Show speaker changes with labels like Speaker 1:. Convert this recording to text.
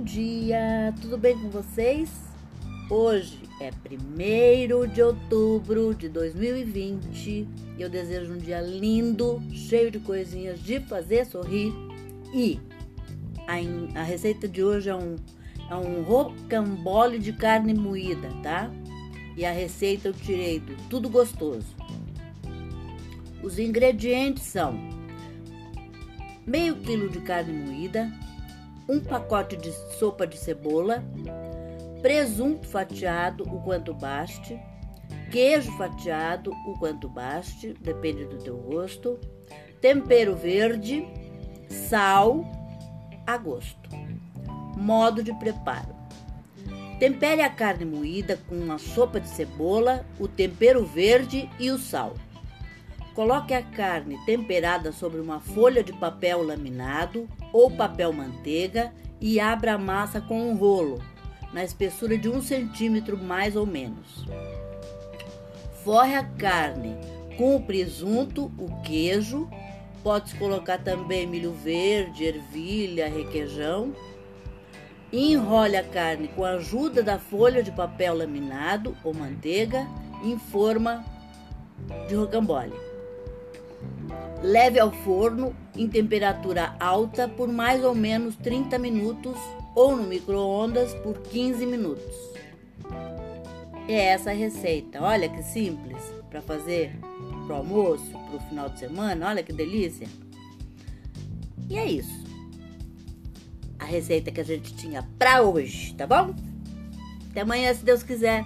Speaker 1: dia, tudo bem com vocês? Hoje é 1 de outubro de 2020 e eu desejo um dia lindo, cheio de coisinhas de fazer sorrir. E a, a receita de hoje é um, é um rocambole de carne moída, tá? E a receita eu tirei do Tudo Gostoso. Os ingredientes são meio quilo de carne moída, um pacote de sopa de cebola, presunto fatiado, o quanto baste, queijo fatiado, o quanto baste, depende do teu gosto, tempero verde, sal a gosto. Modo de preparo: tempere a carne moída com a sopa de cebola, o tempero verde e o sal. Coloque a carne temperada sobre uma folha de papel laminado ou papel manteiga e abra a massa com um rolo, na espessura de um centímetro mais ou menos. Forre a carne com o presunto, o queijo, pode-se colocar também milho verde, ervilha, requeijão. Enrole a carne com a ajuda da folha de papel laminado ou manteiga em forma de rocambole. Leve ao forno em temperatura alta por mais ou menos 30 minutos ou no micro-ondas por 15 minutos. É essa a receita. Olha que simples para fazer pro almoço, pro final de semana. Olha que delícia. E é isso. A receita que a gente tinha para hoje, tá bom? Até amanhã, se Deus quiser.